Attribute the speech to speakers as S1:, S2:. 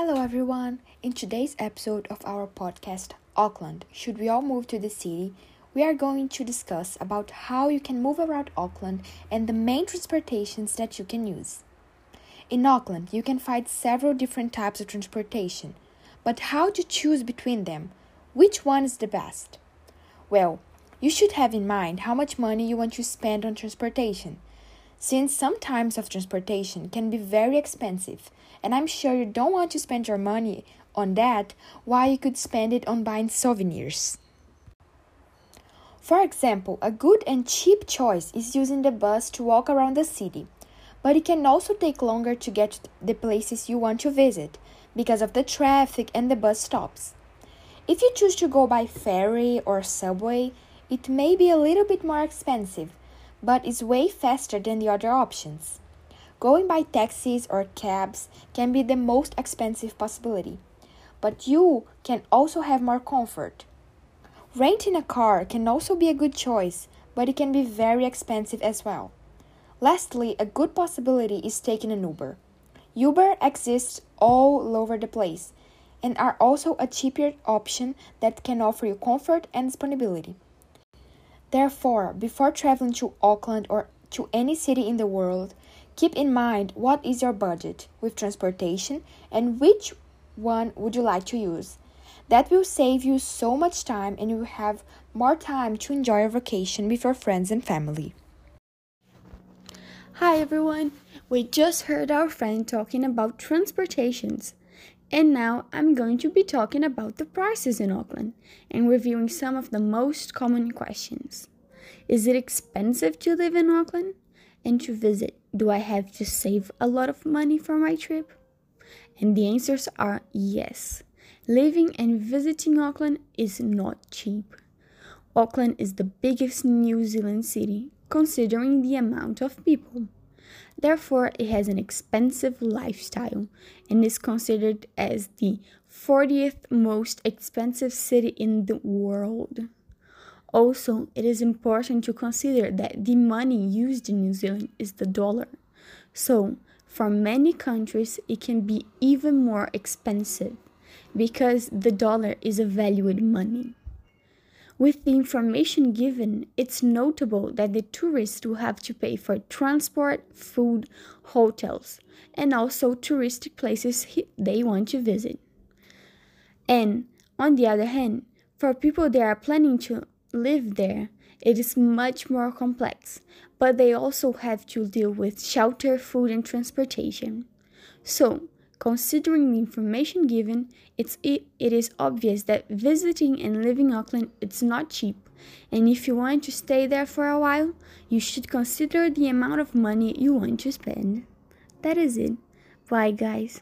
S1: Hello, everyone. In today's episode of our podcast, Auckland Should We All Move to the City? we are going to discuss about how you can move around Auckland and the main transportations that you can use. In Auckland, you can find several different types of transportation, but how to choose between them? Which one is the best? Well, you should have in mind how much money you want to spend on transportation since some types of transportation can be very expensive, and I'm sure you don't want to spend your money on that while you could spend it on buying souvenirs. For example, a good and cheap choice is using the bus to walk around the city, but it can also take longer to get to the places you want to visit because of the traffic and the bus stops. If you choose to go by ferry or subway, it may be a little bit more expensive, but is way faster than the other options. Going by taxis or cabs can be the most expensive possibility, but you can also have more comfort. Renting a car can also be a good choice, but it can be very expensive as well. Lastly, a good possibility is taking an Uber. Uber exists all over the place and are also a cheaper option that can offer you comfort and disponibility. Therefore, before traveling to Auckland or to any city in the world, keep in mind what is your budget with transportation and which one would you like to use. That will save you so much time and you will have more time to enjoy your vacation with your friends and family.
S2: Hi everyone! We just heard our friend talking about transportations. And now I'm going to be talking about the prices in Auckland and reviewing some of the most common questions. Is it expensive to live in Auckland? And to visit, do I have to save a lot of money for my trip? And the answers are yes. Living and visiting Auckland is not cheap. Auckland is the biggest New Zealand city, considering the amount of people. Therefore, it has an expensive lifestyle and is considered as the 40th most expensive city in the world. Also, it is important to consider that the money used in New Zealand is the dollar. So, for many countries, it can be even more expensive because the dollar is a valued money. With the information given, it's notable that the tourists will have to pay for transport, food, hotels, and also touristic places they want to visit. And on the other hand, for people that are planning to live there, it is much more complex, but they also have to deal with shelter, food, and transportation. So, Considering the information given, it's, it, it is obvious that visiting and living Auckland is not cheap, and if you want to stay there for a while, you should consider the amount of money you want to spend. That is it. Bye, guys.